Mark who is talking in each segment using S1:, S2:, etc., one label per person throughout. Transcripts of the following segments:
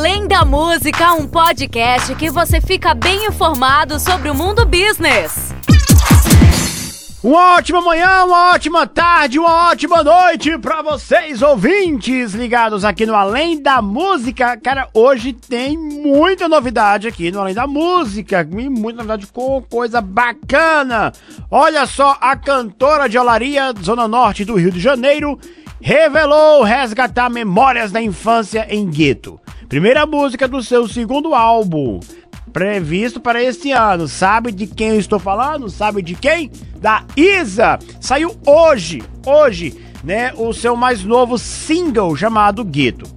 S1: Além da Música, um podcast que você fica bem informado sobre o mundo business.
S2: Uma ótima manhã, uma ótima tarde, uma ótima noite para vocês ouvintes ligados aqui no Além da Música. Cara, hoje tem muita novidade aqui no Além da Música, muita novidade com coisa bacana. Olha só, a cantora de Olaria, Zona Norte do Rio de Janeiro, revelou resgatar memórias da infância em gueto. Primeira música do seu segundo álbum previsto para este ano. Sabe de quem eu estou falando? Sabe de quem? Da Isa. Saiu hoje, hoje, né, o seu mais novo single chamado Gueto.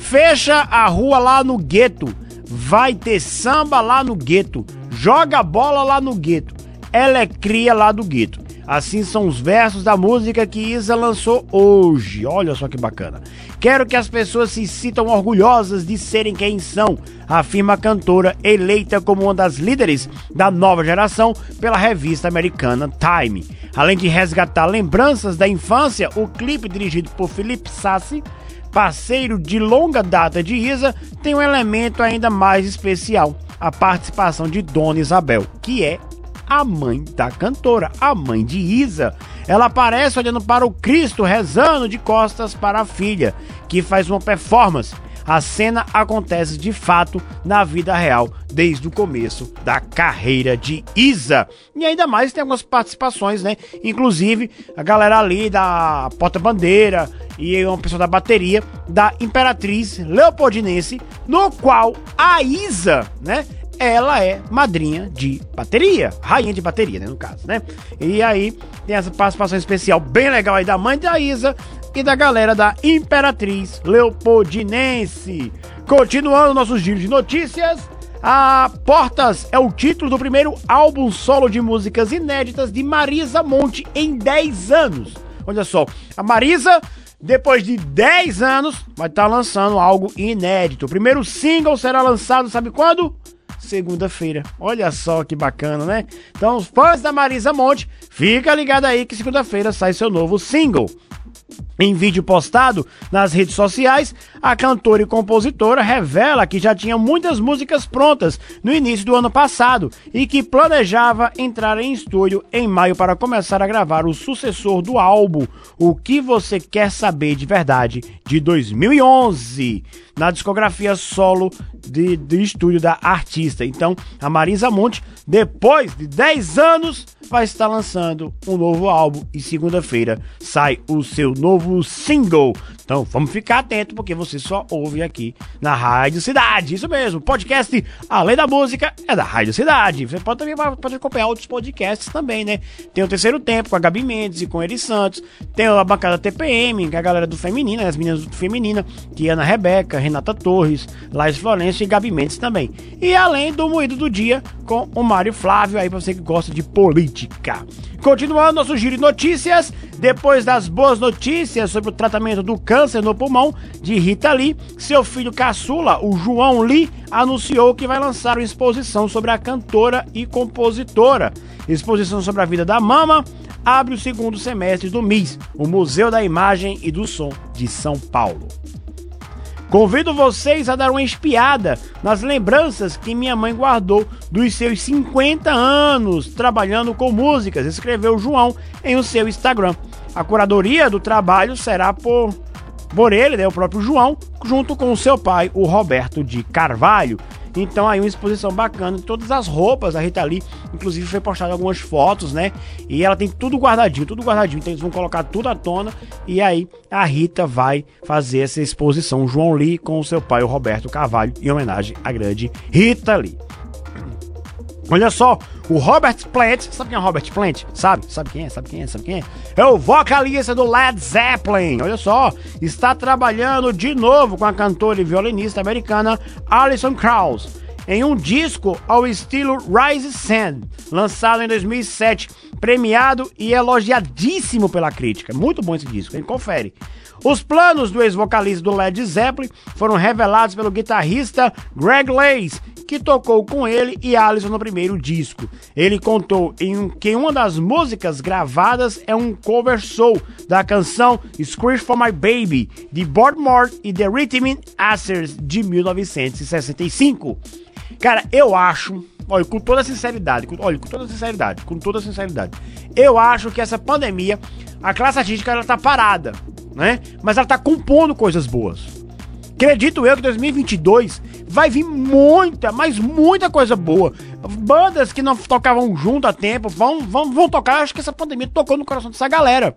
S2: Fecha a rua lá no gueto. Vai ter samba lá no gueto. Joga bola lá no gueto. Ela é cria lá do gueto. Assim são os versos da música que Isa lançou hoje. Olha só que bacana. Quero que as pessoas se sintam orgulhosas de serem quem são, afirma a cantora eleita como uma das líderes da nova geração pela revista americana Time. Além de resgatar lembranças da infância, o clipe dirigido por Felipe Sassi parceiro de longa data de Isa, tem um elemento ainda mais especial: a participação de Dona Isabel, que é a mãe da cantora, a mãe de Isa. Ela aparece olhando para o Cristo, rezando de costas para a filha, que faz uma performance. A cena acontece de fato na vida real, desde o começo da carreira de Isa. E ainda mais tem algumas participações, né? Inclusive a galera ali da porta-bandeira e uma pessoa da bateria da Imperatriz Leopoldinense, no qual a Isa, né? Ela é madrinha de bateria, rainha de bateria, né, no caso, né? E aí tem essa participação especial bem legal aí da mãe da Isa e da galera da Imperatriz Leopoldinense. Continuando nossos giros de notícias, a Portas é o título do primeiro álbum solo de músicas inéditas de Marisa Monte em 10 anos. Olha só, a Marisa depois de 10 anos, vai estar tá lançando algo inédito. O primeiro single será lançado, sabe quando? Segunda-feira. Olha só que bacana, né? Então, os fãs da Marisa Monte, fica ligado aí que segunda-feira sai seu novo single. Em vídeo postado nas redes sociais, a cantora e compositora revela que já tinha muitas músicas prontas no início do ano passado e que planejava entrar em estúdio em maio para começar a gravar o sucessor do álbum O que Você Quer Saber de Verdade de 2011 na discografia solo de, de estúdio da artista. Então, a Marisa Monte, depois de 10 anos, vai estar lançando um novo álbum e segunda-feira sai o seu novo single. Então vamos ficar atento porque você só ouve aqui na Rádio Cidade. Isso mesmo, podcast Além da Música é da Rádio Cidade. Você pode também pode acompanhar outros podcasts também, né? Tem o Terceiro Tempo com a Gabi Mendes e com Eri Santos. Tem a bancada TPM, que é a galera do Feminina, as meninas do Feminina, que é Ana Rebeca, Renata Torres, Laís Florencio e Gabi Mendes também. E além do Moído do Dia com o Mário Flávio, aí pra você que gosta de política. Continuando nosso giro de notícias, depois das boas notícias sobre o tratamento do câncer no pulmão de Rita Lee, seu filho caçula, o João Lee, anunciou que vai lançar uma exposição sobre a cantora e compositora. Exposição sobre a vida da mama abre o segundo semestre do MIS, o Museu da Imagem e do Som de São Paulo. Convido vocês a dar uma espiada nas lembranças que minha mãe guardou dos seus 50 anos trabalhando com músicas, escreveu João em o seu Instagram. A curadoria do trabalho será por, por ele, né, o próprio João, junto com o seu pai, o Roberto de Carvalho. Então aí uma exposição bacana todas as roupas da Rita Lee, inclusive foi postado algumas fotos, né? E ela tem tudo guardadinho, tudo guardadinho. Então eles vão colocar tudo à tona e aí a Rita vai fazer essa exposição João Lee com o seu pai, o Roberto Carvalho, em homenagem à grande Rita Lee. Olha só, o Robert Plant, sabe quem é o Robert Plant? Sabe? Sabe quem é? Sabe quem é? Sabe quem é? É o vocalista do Led Zeppelin. Olha só, está trabalhando de novo com a cantora e violinista americana Alison Krauss em um disco ao estilo Rise Sand, lançado em 2007, premiado e elogiadíssimo pela crítica. Muito bom esse disco, hein? Confere. Os planos do ex-vocalista do Led Zeppelin foram revelados pelo guitarrista Greg Lace, que tocou com ele e Alisson no primeiro disco. Ele contou em que uma das músicas gravadas é um cover soul da canção Screech for My Baby, de Boardmore e The Rhythm Acers, de 1965. Cara, eu acho, olha, com toda sinceridade, com, olha, com toda sinceridade, com toda sinceridade, eu acho que essa pandemia, a classe artística, ela tá parada, né? Mas ela tá compondo coisas boas. Acredito eu que 2022 vai vir muita, mas muita coisa boa. Bandas que não tocavam junto há tempo vão, vão, vão tocar. Acho que essa pandemia tocou no coração dessa galera.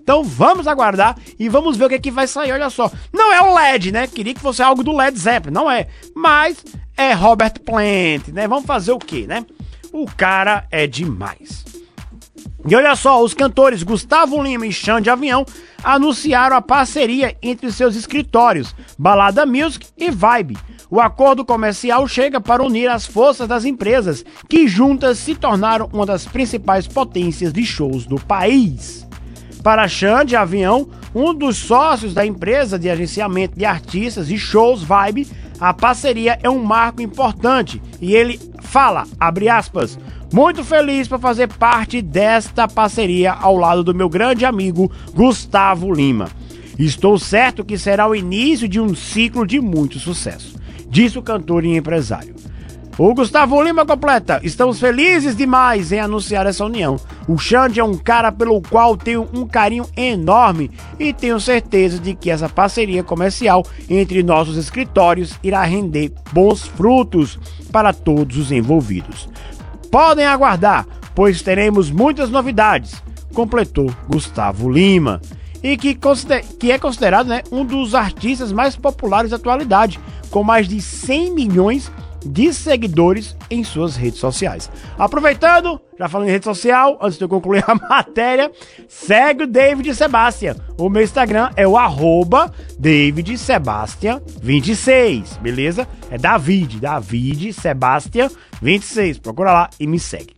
S2: Então vamos aguardar e vamos ver o que, é que vai sair. Olha só, não é o LED, né? Queria que fosse algo do Led Zeppelin, não é. Mas é Robert Plant, né? Vamos fazer o quê, né? O cara é demais. E olha só, os cantores Gustavo Lima e Xande Avião anunciaram a parceria entre seus escritórios, Balada Music e Vibe. O acordo comercial chega para unir as forças das empresas, que juntas se tornaram uma das principais potências de shows do país. Para Xande Avião, um dos sócios da empresa de agenciamento de artistas e shows Vibe, a parceria é um marco importante e ele fala, abre aspas, muito feliz por fazer parte desta parceria ao lado do meu grande amigo Gustavo Lima. Estou certo que será o início de um ciclo de muito sucesso, disse o cantor e empresário. O Gustavo Lima completa: Estamos felizes demais em anunciar essa união. O Xande é um cara pelo qual tenho um carinho enorme e tenho certeza de que essa parceria comercial entre nossos escritórios irá render bons frutos para todos os envolvidos. Podem aguardar, pois teremos muitas novidades, completou Gustavo Lima. E que, que é considerado né, um dos artistas mais populares da atualidade, com mais de 100 milhões de seguidores em suas redes sociais. Aproveitando, já falando em rede social, antes de eu concluir a matéria, segue o David Sebastian. O meu Instagram é o arroba David Sebastian 26, beleza? É David, David Sebastian 26. Procura lá e me segue.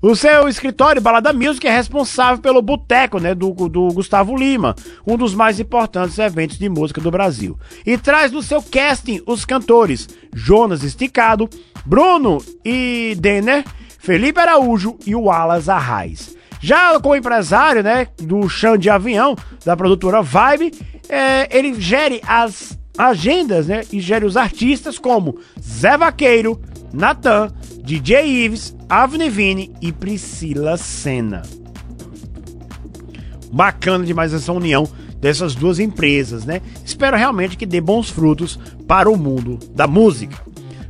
S2: O seu escritório, Balada Music, é responsável pelo Boteco, né, do, do Gustavo Lima, um dos mais importantes eventos de música do Brasil. E traz no seu casting os cantores Jonas Esticado, Bruno e Denner, Felipe Araújo e o Alas Arraes. Já com o empresário, né, do chão de avião, da produtora Vibe, é, ele gere as agendas, né, e gere os artistas como Zé Vaqueiro, Natan, DJ Ives, Avni Vini e Priscila Senna. Bacana demais essa união dessas duas empresas, né? Espero realmente que dê bons frutos para o mundo da música.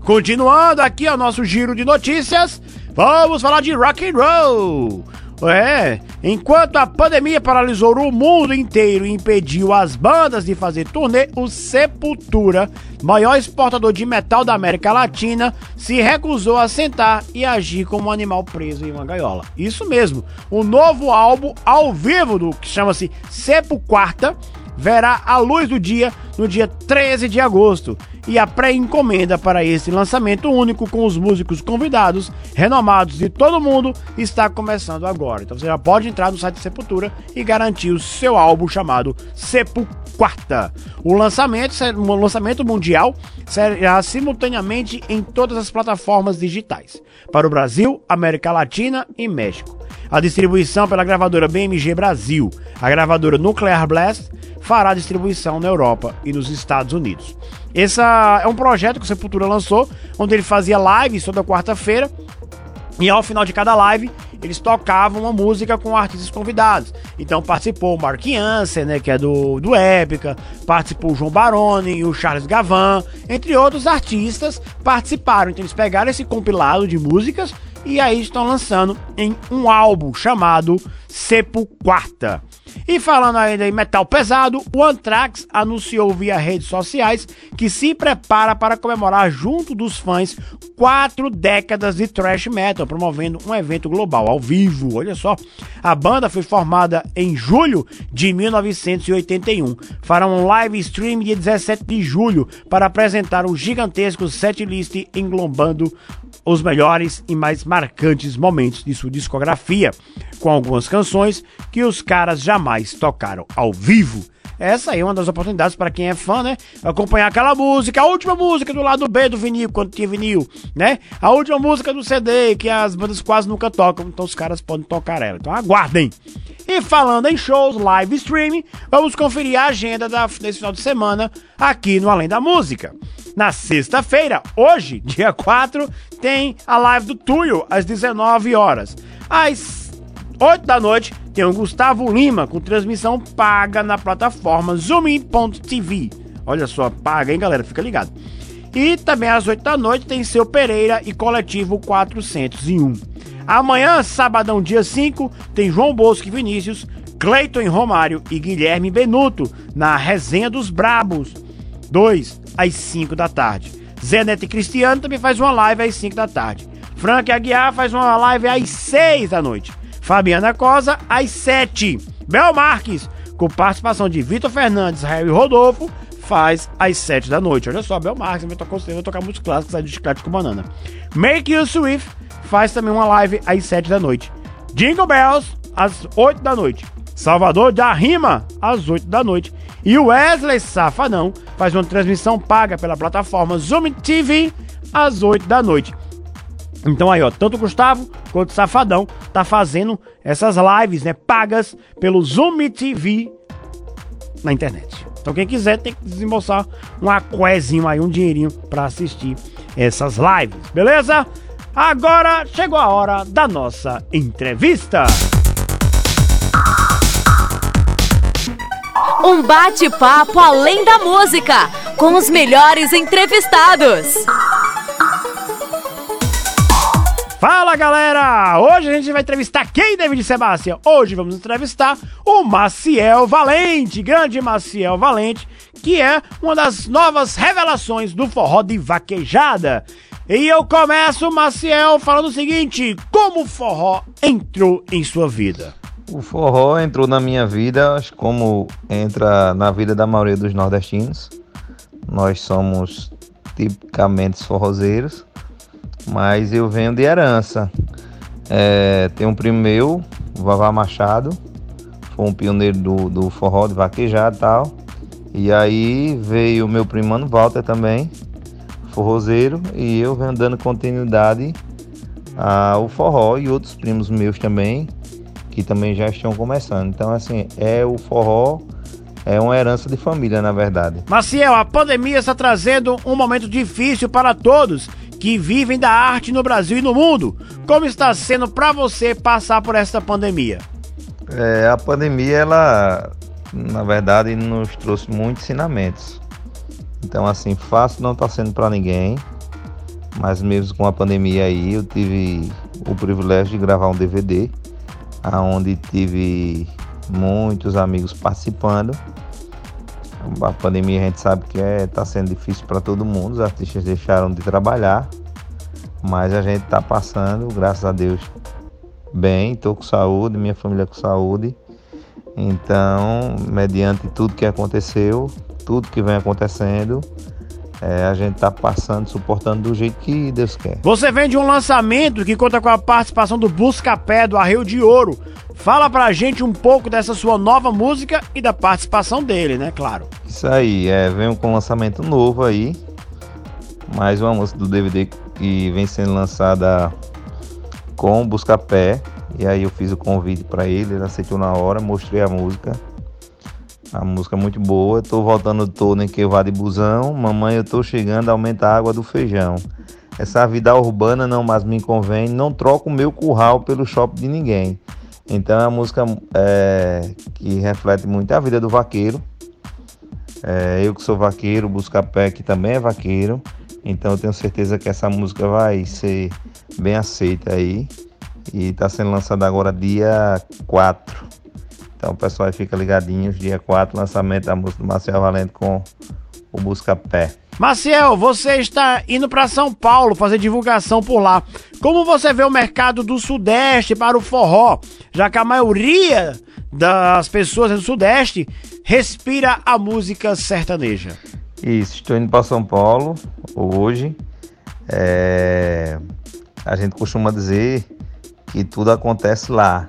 S2: Continuando aqui o nosso giro de notícias, vamos falar de rock and roll. É, enquanto a pandemia paralisou o mundo inteiro e impediu as bandas de fazer turnê, o Sepultura, maior exportador de metal da América Latina, se recusou a sentar e agir como um animal preso em uma gaiola. Isso mesmo, o novo álbum ao vivo do que chama-se Sepulquarta verá a luz do dia no dia 13 de agosto. E a pré-encomenda para esse lançamento único com os músicos convidados, renomados de todo mundo, está começando agora. Então você já pode entrar no site Sepultura e garantir o seu álbum chamado Sepulquarta. O lançamento, o lançamento mundial será simultaneamente em todas as plataformas digitais, para o Brasil, América Latina e México. A distribuição pela gravadora BMG Brasil, a gravadora Nuclear Blast, fará distribuição na Europa e nos Estados Unidos. Esse é um projeto que o Sepultura lançou, onde ele fazia lives toda quarta-feira e ao final de cada live eles tocavam uma música com artistas convidados. Então participou o Mark Jansen, né, que é do, do Épica, participou o João Baroni o Charles Gavan, entre outros artistas participaram. Então eles pegaram esse compilado de músicas e aí estão lançando em um álbum chamado Sepo Quarta. E falando ainda em metal pesado, o Anthrax anunciou via redes sociais que se prepara para comemorar junto dos fãs quatro décadas de thrash metal, promovendo um evento global ao vivo. Olha só, a banda foi formada em julho de 1981. Fará um live stream dia 17 de julho para apresentar um gigantesco setlist englobando os melhores e mais marcantes momentos de sua discografia, com algumas canções que os caras jamais tocaram ao vivo. essa aí é uma das oportunidades para quem é fã, né? Acompanhar aquela música, a última música do lado B do vinil, quando tinha vinil, né? A última música do CD, que as bandas quase nunca tocam, então os caras podem tocar ela. Então aguardem. E falando em shows, live streaming, vamos conferir a agenda da, desse final de semana aqui no Além da Música. Na sexta-feira, hoje, dia 4, tem a live do Tuyo, às 19 horas. Às 8 da noite, tem o Gustavo Lima, com transmissão paga na plataforma Zoomin.tv. Olha só, paga, hein, galera? Fica ligado. E também às 8 da noite tem seu Pereira e Coletivo 401. Amanhã, sabadão, dia 5, tem João Bosco e Vinícius, Cleiton Romário e Guilherme Benuto na Resenha dos Brabos. 2 às 5 da tarde. Zé Neto e Cristiano também faz uma live às 5 da tarde. Frank Aguiar faz uma live às 6 da noite. Fabiana Cosa às 7. Bel Marques, com participação de Vitor Fernandes, Harry Rodolfo, faz às 7 da noite. Olha só, Bel Marques vai tocar, vai tocar músicas clássicos aí de chiclete com banana. Make You Swift faz também uma live às 7 da noite. Jingle Bells às 8 da noite. Salvador da Rima às 8 da noite. E Wesley Safadão faz uma transmissão paga pela plataforma Zoom TV às 8 da noite. Então aí, ó, tanto o Gustavo quanto o Safadão tá fazendo essas lives, né, pagas pelo Zoom TV na internet. Então quem quiser tem que desembolsar um aquezinho aí, um dinheirinho para assistir essas lives, beleza? Agora chegou a hora da nossa entrevista.
S1: Um bate-papo além da música, com os melhores entrevistados.
S2: Fala galera! Hoje a gente vai entrevistar quem, David Sebastião? Hoje vamos entrevistar o Maciel Valente, grande Maciel Valente, que é uma das novas revelações do forró de vaquejada. E eu começo, Maciel, falando o seguinte: como o forró entrou em sua vida?
S3: O forró entrou na minha vida, como entra na vida da maioria dos nordestinos. Nós somos tipicamente forrozeiros mas eu venho de herança. É, tem um primo meu, Vavá Machado, foi um pioneiro do, do forró de vaquejado e tal. E aí veio o meu primo Mano Walter também, forrozeiro, e eu venho dando continuidade ao forró e outros primos meus também, que também já estão começando. Então, assim, é o forró é uma herança de família, na verdade.
S2: Maciel, a pandemia está trazendo um momento difícil para todos que vivem da arte no Brasil e no mundo. Como está sendo para você passar por esta pandemia?
S3: É, a pandemia, ela, na verdade, nos trouxe muitos ensinamentos. Então, assim, fácil não está sendo para ninguém, mas mesmo com a pandemia aí, eu tive o privilégio de gravar um DVD, aonde tive muitos amigos participando. A pandemia a gente sabe que está é, tá sendo difícil para todo mundo, os artistas deixaram de trabalhar, mas a gente está passando, graças a Deus, bem, estou com saúde, minha família com saúde. Então, mediante tudo que aconteceu, tudo que vem acontecendo, é, a gente está passando, suportando do jeito que Deus quer.
S2: Você vem de um lançamento que conta com a participação do Busca-Pé do Arreio de Ouro. Fala pra gente um pouco dessa sua nova música e da participação dele, né? Claro.
S3: Isso aí, é, vem com um lançamento novo aí. Mais uma música do DVD que vem sendo lançada com Busca-Pé. E aí eu fiz o convite para ele, ele aceitou na hora, mostrei a música. A música é muito boa. Tô voltando todo em que vá de busão. Mamãe, eu tô chegando, aumenta a água do feijão. Essa vida urbana não mais me convém. Não troco o meu curral pelo shopping de ninguém. Então é uma música é, que reflete muito a vida do vaqueiro. É, eu que sou vaqueiro, Busca Pé que também é vaqueiro. Então eu tenho certeza que essa música vai ser bem aceita aí. E está sendo lançada agora dia 4. Então o pessoal fica ligadinho, dia 4, lançamento da música do Marcel Valente com o Busca Pé.
S2: Maciel, você está indo para São Paulo fazer divulgação por lá. Como você vê o mercado do Sudeste para o forró? Já que a maioria das pessoas do Sudeste respira a música sertaneja.
S3: Isso, estou indo para São Paulo hoje. É... A gente costuma dizer que tudo acontece lá.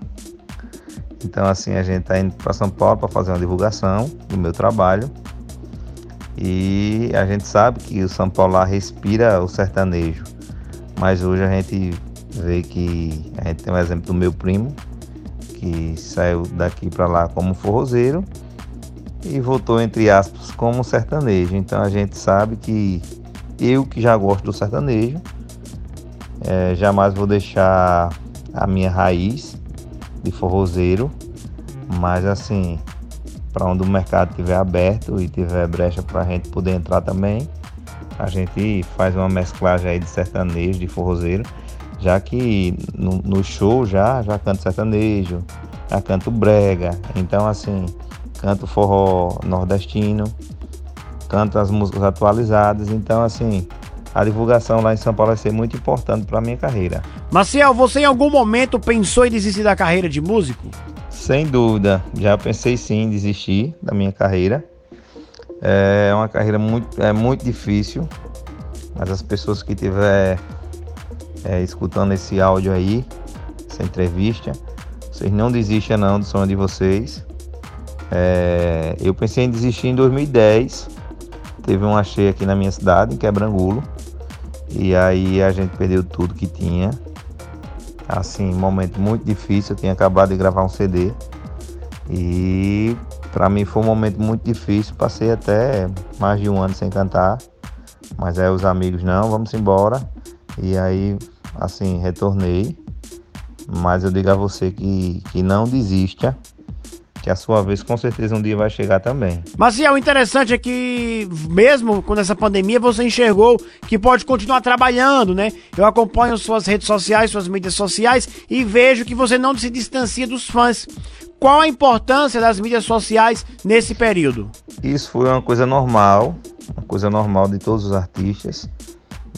S3: Então assim a gente está indo para São Paulo para fazer uma divulgação do meu trabalho. E a gente sabe que o São Paulo lá respira o sertanejo. Mas hoje a gente vê que a gente tem um exemplo do meu primo, que saiu daqui para lá como forrozeiro e voltou entre aspas como sertanejo. Então a gente sabe que eu que já gosto do sertanejo, é, jamais vou deixar a minha raiz de forrozeiro, mas assim, para onde o mercado estiver aberto e tiver brecha para a gente poder entrar também, a gente faz uma mesclagem aí de sertanejo, de forrozeiro, já que no, no show já, já canto sertanejo, já canto brega, então assim, canto forró nordestino, canto as músicas atualizadas, então assim, a divulgação lá em São Paulo vai ser muito importante para minha carreira.
S2: Maciel, você em algum momento pensou em desistir da carreira de músico?
S3: Sem dúvida, já pensei sim em desistir da minha carreira. É uma carreira muito, é muito difícil, mas as pessoas que estiver é, escutando esse áudio aí, essa entrevista, vocês não desistam não do sonho de vocês. É, eu pensei em desistir em 2010. Teve um achei aqui na minha cidade, em Quebrangulo. E aí a gente perdeu tudo que tinha. Assim, momento muito difícil. Eu tinha acabado de gravar um CD. E para mim foi um momento muito difícil. Passei até mais de um ano sem cantar. Mas aí os amigos, não, vamos embora. E aí, assim, retornei. Mas eu digo a você que, que não desista que a sua vez com certeza um dia vai chegar também.
S2: Mas é o interessante é que mesmo com essa pandemia você enxergou que pode continuar trabalhando, né? Eu acompanho suas redes sociais, suas mídias sociais e vejo que você não se distancia dos fãs. Qual a importância das mídias sociais nesse período?
S3: Isso foi uma coisa normal, uma coisa normal de todos os artistas.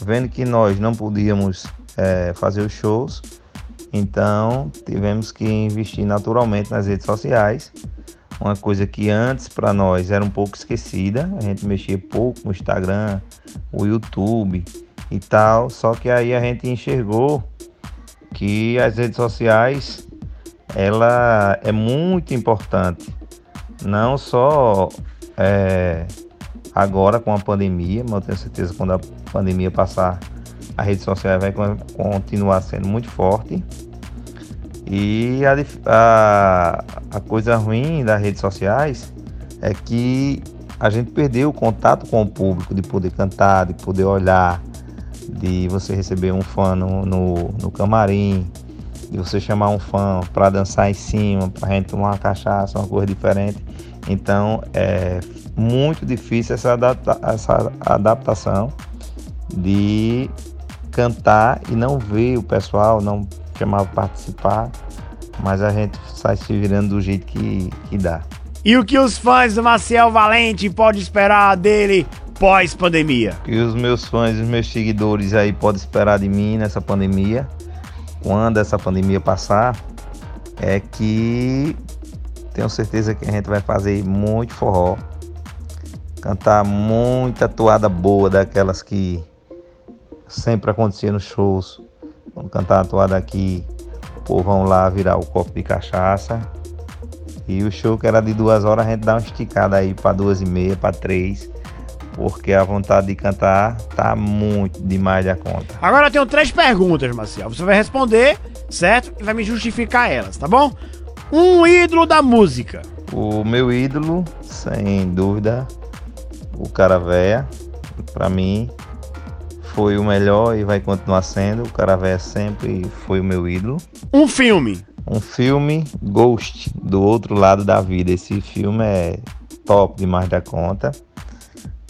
S3: Vendo que nós não podíamos é, fazer os shows, então tivemos que investir naturalmente nas redes sociais, uma coisa que antes para nós era um pouco esquecida. A gente mexia pouco no Instagram, o YouTube e tal, só que aí a gente enxergou que as redes sociais ela é muito importante, não só é, agora com a pandemia, mas eu tenho certeza que quando a pandemia passar a rede social vai continuar sendo muito forte. E a, a, a coisa ruim das redes sociais é que a gente perdeu o contato com o público, de poder cantar, de poder olhar, de você receber um fã no, no, no camarim, de você chamar um fã para dançar em cima, para a gente tomar uma cachaça, uma coisa diferente. Então é muito difícil essa, adapta essa adaptação de cantar e não ver o pessoal, não chamar para participar, mas a gente sai se virando do jeito que, que dá.
S2: E o que os fãs do Maciel Valente podem esperar dele pós-pandemia?
S3: E os meus fãs, os meus seguidores aí podem esperar de mim nessa pandemia, quando essa pandemia passar, é que tenho certeza que a gente vai fazer muito forró, cantar muita toada boa daquelas que sempre acontecia nos shows. Vamos cantar uma toada aqui, o povo vão lá virar o copo de cachaça. E o show que era de duas horas, a gente dá uma esticada aí para duas e meia, para três. Porque a vontade de cantar tá muito demais da conta.
S2: Agora eu tenho três perguntas, Marcial. Você vai responder, certo? E vai me justificar elas, tá bom? Um ídolo da música.
S3: O meu ídolo, sem dúvida, o cara véia. Pra mim, foi o melhor e vai continuar sendo. O Caravé sempre foi o meu ídolo.
S2: Um filme.
S3: Um filme Ghost, do outro lado da vida. Esse filme é top demais da conta.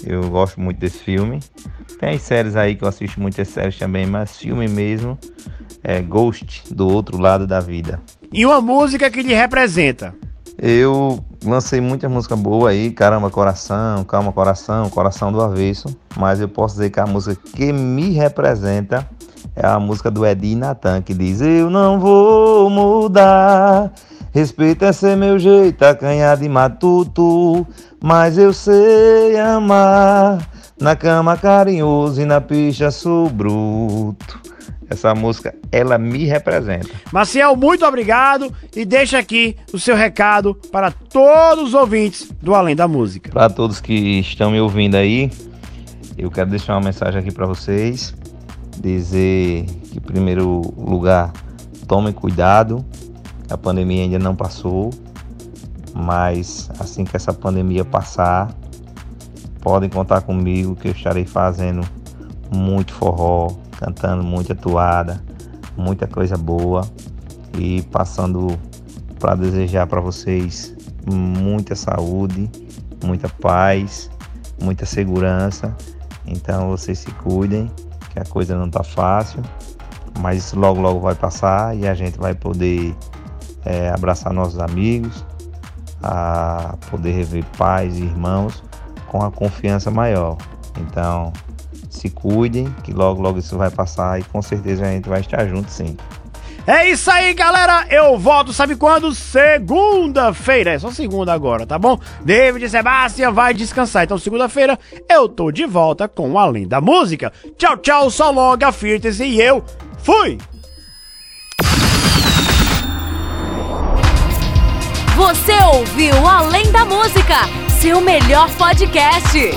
S3: Eu gosto muito desse filme. Tem as séries aí que eu assisto muitas séries também, mas filme mesmo é Ghost, do outro lado da vida.
S2: E uma música que lhe representa.
S3: Eu lancei muita música boa aí, Caramba Coração, Calma Coração, Coração do Avesso, mas eu posso dizer que a música que me representa é a música do Eddie Natan, que diz Eu não vou mudar, respeito é ser meu jeito, acanhado de matuto, mas eu sei amar, na cama carinhoso e na picha sou bruto. Essa música, ela me representa.
S2: Maciel, muito obrigado e deixa aqui o seu recado para todos os ouvintes do Além da Música.
S3: Para todos que estão me ouvindo aí, eu quero deixar uma mensagem aqui para vocês. Dizer que, em primeiro lugar, tomem cuidado, a pandemia ainda não passou, mas assim que essa pandemia passar, podem contar comigo que eu estarei fazendo muito forró, cantando muita toada, muita coisa boa e passando para desejar para vocês muita saúde, muita paz, muita segurança. Então vocês se cuidem, que a coisa não tá fácil, mas isso logo logo vai passar e a gente vai poder é, abraçar nossos amigos, a poder rever pais e irmãos com a confiança maior. Então, se cuidem, que logo, logo isso vai passar e com certeza a gente vai estar junto sim.
S2: É isso aí, galera. Eu volto, sabe quando? Segunda-feira. É só segunda agora, tá bom? David Sebastian vai descansar. Então, segunda-feira, eu tô de volta com Além da Música. Tchau, tchau, só logo a Firtes e eu fui!
S1: Você ouviu Além da Música, seu melhor podcast.